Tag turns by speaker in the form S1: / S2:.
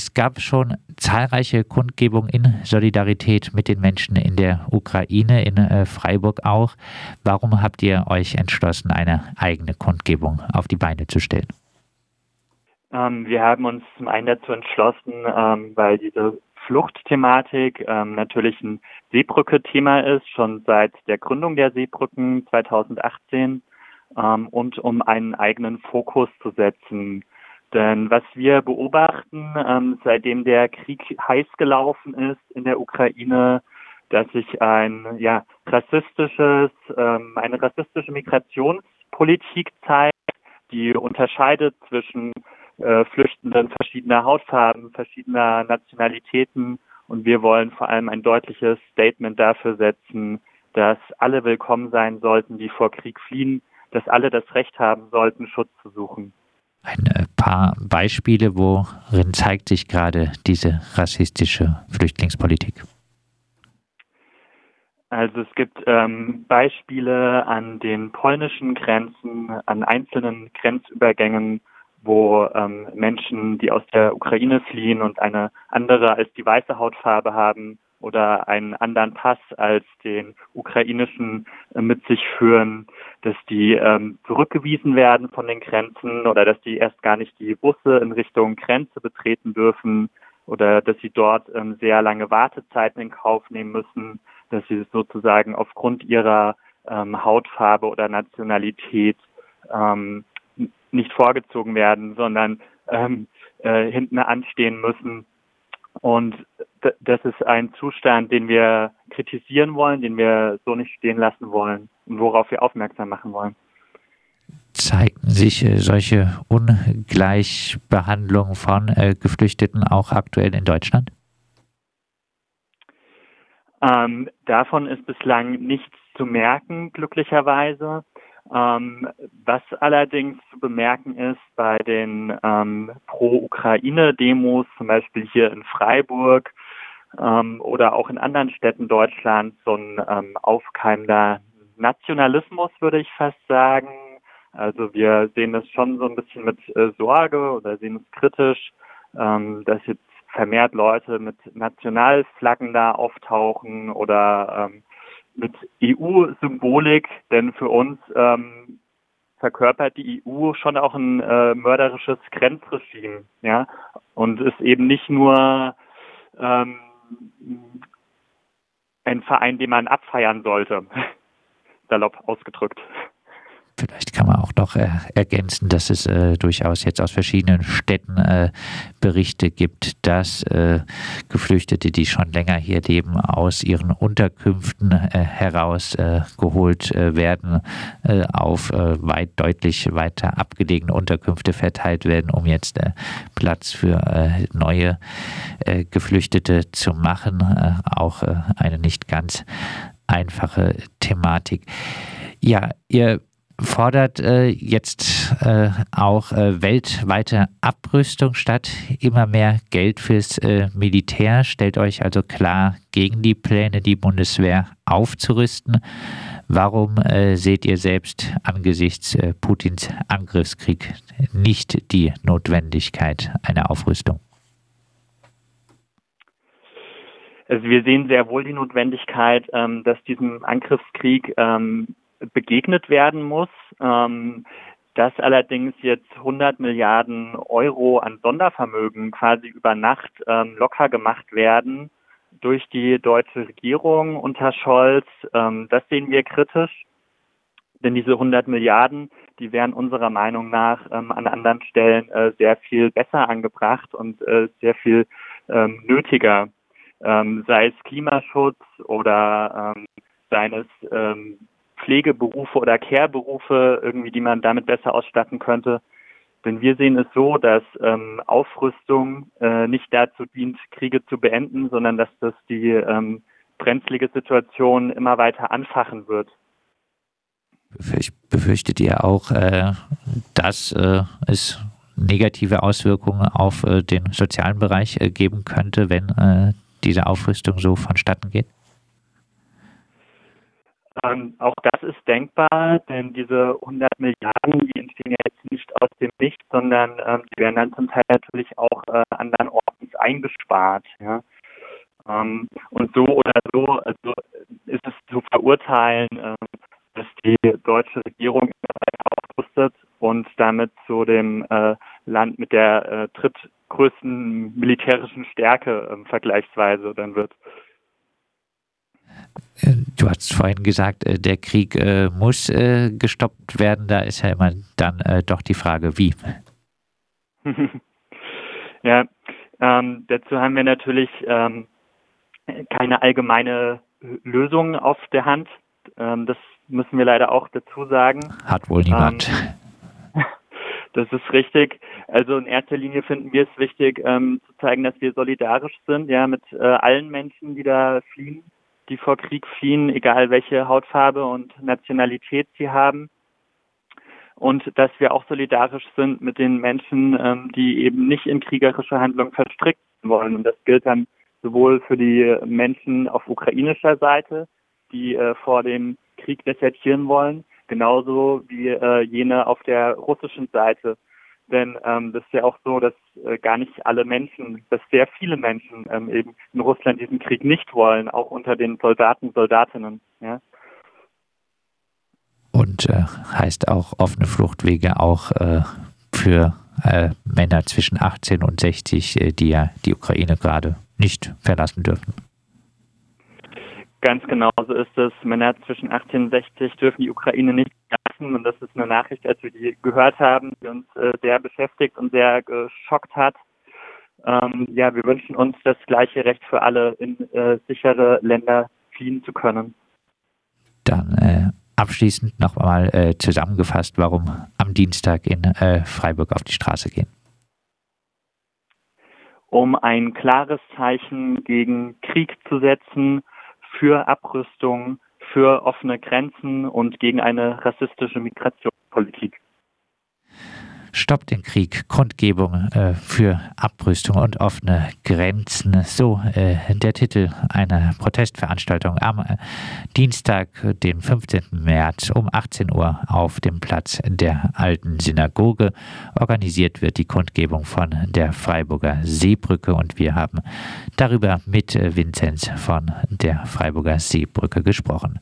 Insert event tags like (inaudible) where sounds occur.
S1: Es gab schon zahlreiche Kundgebungen in Solidarität mit den Menschen in der Ukraine, in äh, Freiburg auch. Warum habt ihr euch entschlossen, eine eigene Kundgebung auf die Beine zu stellen?
S2: Ähm, wir haben uns zum einen dazu entschlossen, ähm, weil diese Fluchtthematik ähm, natürlich ein Seebrücke-Thema ist, schon seit der Gründung der Seebrücken 2018 ähm, und um einen eigenen Fokus zu setzen. Denn was wir beobachten, ähm, seitdem der Krieg heiß gelaufen ist in der Ukraine, dass sich ein ja rassistisches, ähm, eine rassistische Migrationspolitik zeigt, die unterscheidet zwischen äh, Flüchtenden verschiedener Hautfarben, verschiedener Nationalitäten. Und wir wollen vor allem ein deutliches Statement dafür setzen, dass alle willkommen sein sollten, die vor Krieg fliehen, dass alle das Recht haben sollten, Schutz zu suchen.
S1: Ein äh, Beispiele, worin zeigt sich gerade diese rassistische Flüchtlingspolitik?
S2: Also es gibt ähm, Beispiele an den polnischen Grenzen, an einzelnen Grenzübergängen, wo ähm, Menschen, die aus der Ukraine fliehen und eine andere als die weiße Hautfarbe haben oder einen anderen Pass als den ukrainischen äh, mit sich führen, dass die ähm, zurückgewiesen werden von den Grenzen oder dass die erst gar nicht die Busse in Richtung Grenze betreten dürfen oder dass sie dort ähm, sehr lange Wartezeiten in Kauf nehmen müssen, dass sie sozusagen aufgrund ihrer ähm, Hautfarbe oder Nationalität ähm, nicht vorgezogen werden, sondern ähm, äh, hinten anstehen müssen. Und das ist ein Zustand, den wir kritisieren wollen, den wir so nicht stehen lassen wollen und worauf wir aufmerksam machen wollen.
S1: Zeigten sich äh, solche Ungleichbehandlungen von äh, Geflüchteten auch aktuell in Deutschland?
S2: Ähm, davon ist bislang nichts zu merken, glücklicherweise. Ähm, was allerdings zu bemerken ist bei den ähm, Pro-Ukraine-Demos, zum Beispiel hier in Freiburg ähm, oder auch in anderen Städten Deutschlands, so ein ähm, aufkeimender Nationalismus, würde ich fast sagen. Also wir sehen das schon so ein bisschen mit äh, Sorge oder sehen es kritisch, ähm, dass jetzt vermehrt Leute mit Nationalflaggen da auftauchen oder ähm, mit EU-Symbolik, denn für uns ähm, verkörpert die EU schon auch ein äh, mörderisches Grenzregime, ja, und ist eben nicht nur ähm, ein Verein, den man abfeiern sollte, (laughs) salopp ausgedrückt.
S1: Vielleicht kann man auch noch äh, ergänzen, dass es äh, durchaus jetzt aus verschiedenen Städten äh, Berichte gibt, dass äh, Geflüchtete, die schon länger hier leben, aus ihren Unterkünften äh, heraus äh, werden, auf weit deutlich weiter abgelegene Unterkünfte verteilt werden, um jetzt Platz für neue Geflüchtete zu machen. auch eine nicht ganz einfache Thematik. Ja, ihr fordert äh, jetzt äh, auch äh, weltweite Abrüstung statt immer mehr Geld fürs äh, Militär. Stellt euch also klar gegen die Pläne, die Bundeswehr aufzurüsten. Warum äh, seht ihr selbst angesichts äh, Putins Angriffskrieg nicht die Notwendigkeit einer Aufrüstung?
S2: Also wir sehen sehr wohl die Notwendigkeit, ähm, dass diesem Angriffskrieg ähm, begegnet werden muss. Ähm, dass allerdings jetzt 100 Milliarden Euro an Sondervermögen quasi über Nacht ähm, locker gemacht werden durch die deutsche Regierung unter Scholz, ähm, das sehen wir kritisch. Denn diese 100 Milliarden, die wären unserer Meinung nach ähm, an anderen Stellen äh, sehr viel besser angebracht und äh, sehr viel ähm, nötiger, ähm, sei es Klimaschutz oder ähm, seines ähm, Pflegeberufe oder Care-Berufe irgendwie, die man damit besser ausstatten könnte. Denn wir sehen es so, dass ähm, Aufrüstung äh, nicht dazu dient, Kriege zu beenden, sondern dass das die ähm, brenzlige Situation immer weiter anfachen wird.
S1: Befürchtet ihr auch, äh, dass äh, es negative Auswirkungen auf äh, den sozialen Bereich äh, geben könnte, wenn äh, diese Aufrüstung so vonstatten geht?
S2: Ähm, auch das ist denkbar, denn diese 100 Milliarden, die entstehen ja jetzt nicht aus dem Nichts, sondern ähm, die werden dann zum Teil natürlich auch äh, andernorts eingespart. Ja. Ähm, und so oder so also ist es zu verurteilen, äh, dass die deutsche Regierung aufrüstet und damit zu dem äh, Land mit der äh, drittgrößten militärischen Stärke äh, vergleichsweise dann wird.
S1: Du hast vorhin gesagt, äh, der Krieg äh, muss äh, gestoppt werden. Da ist ja immer dann doch die Frage, wie. (laughs)
S2: ja, ähm, dazu haben wir natürlich ähm, keine allgemeine Lösung auf der Hand. Ähm, das müssen wir leider auch dazu sagen.
S1: Hat wohl niemand.
S2: Ähm, (laughs) das ist richtig. Also in erster Linie finden wir es wichtig, ähm, zu zeigen, dass wir solidarisch sind, ja, mit äh, allen Menschen, die da fliehen, die vor Krieg fliehen, egal welche Hautfarbe und Nationalität sie haben. Und dass wir auch solidarisch sind mit den Menschen, ähm, die eben nicht in kriegerische Handlungen verstrickt wollen. Und das gilt dann sowohl für die Menschen auf ukrainischer Seite, die äh, vor dem Krieg desertieren wollen, genauso wie äh, jene auf der russischen Seite. Denn ähm, das ist ja auch so, dass äh, gar nicht alle Menschen, dass sehr viele Menschen ähm, eben in Russland diesen Krieg nicht wollen, auch unter den Soldaten, Soldatinnen. Ja.
S1: Und äh, heißt auch offene Fluchtwege auch äh, für äh, Männer zwischen 18 und 60, äh, die ja die Ukraine gerade nicht verlassen dürfen.
S2: Ganz genau so ist es. Männer zwischen 18 und 60 dürfen die Ukraine nicht verlassen. Und das ist eine Nachricht, als wir die gehört haben, die uns äh, sehr beschäftigt und sehr geschockt hat. Ähm, ja, wir wünschen uns das gleiche Recht für alle, in äh, sichere Länder fliehen zu können.
S1: Dann äh, abschließend nochmal äh, zusammengefasst, warum am Dienstag in äh, Freiburg auf die Straße gehen
S2: um ein klares Zeichen gegen Krieg zu setzen, für Abrüstung, für offene Grenzen und gegen eine rassistische Migrationspolitik.
S1: Stopp den Krieg, Kundgebung äh, für Abrüstung und offene Grenzen. So äh, der Titel einer Protestveranstaltung am äh, Dienstag, den 15. März um 18 Uhr auf dem Platz der alten Synagoge. Organisiert wird die Kundgebung von der Freiburger Seebrücke und wir haben darüber mit äh, Vinzenz von der Freiburger Seebrücke gesprochen.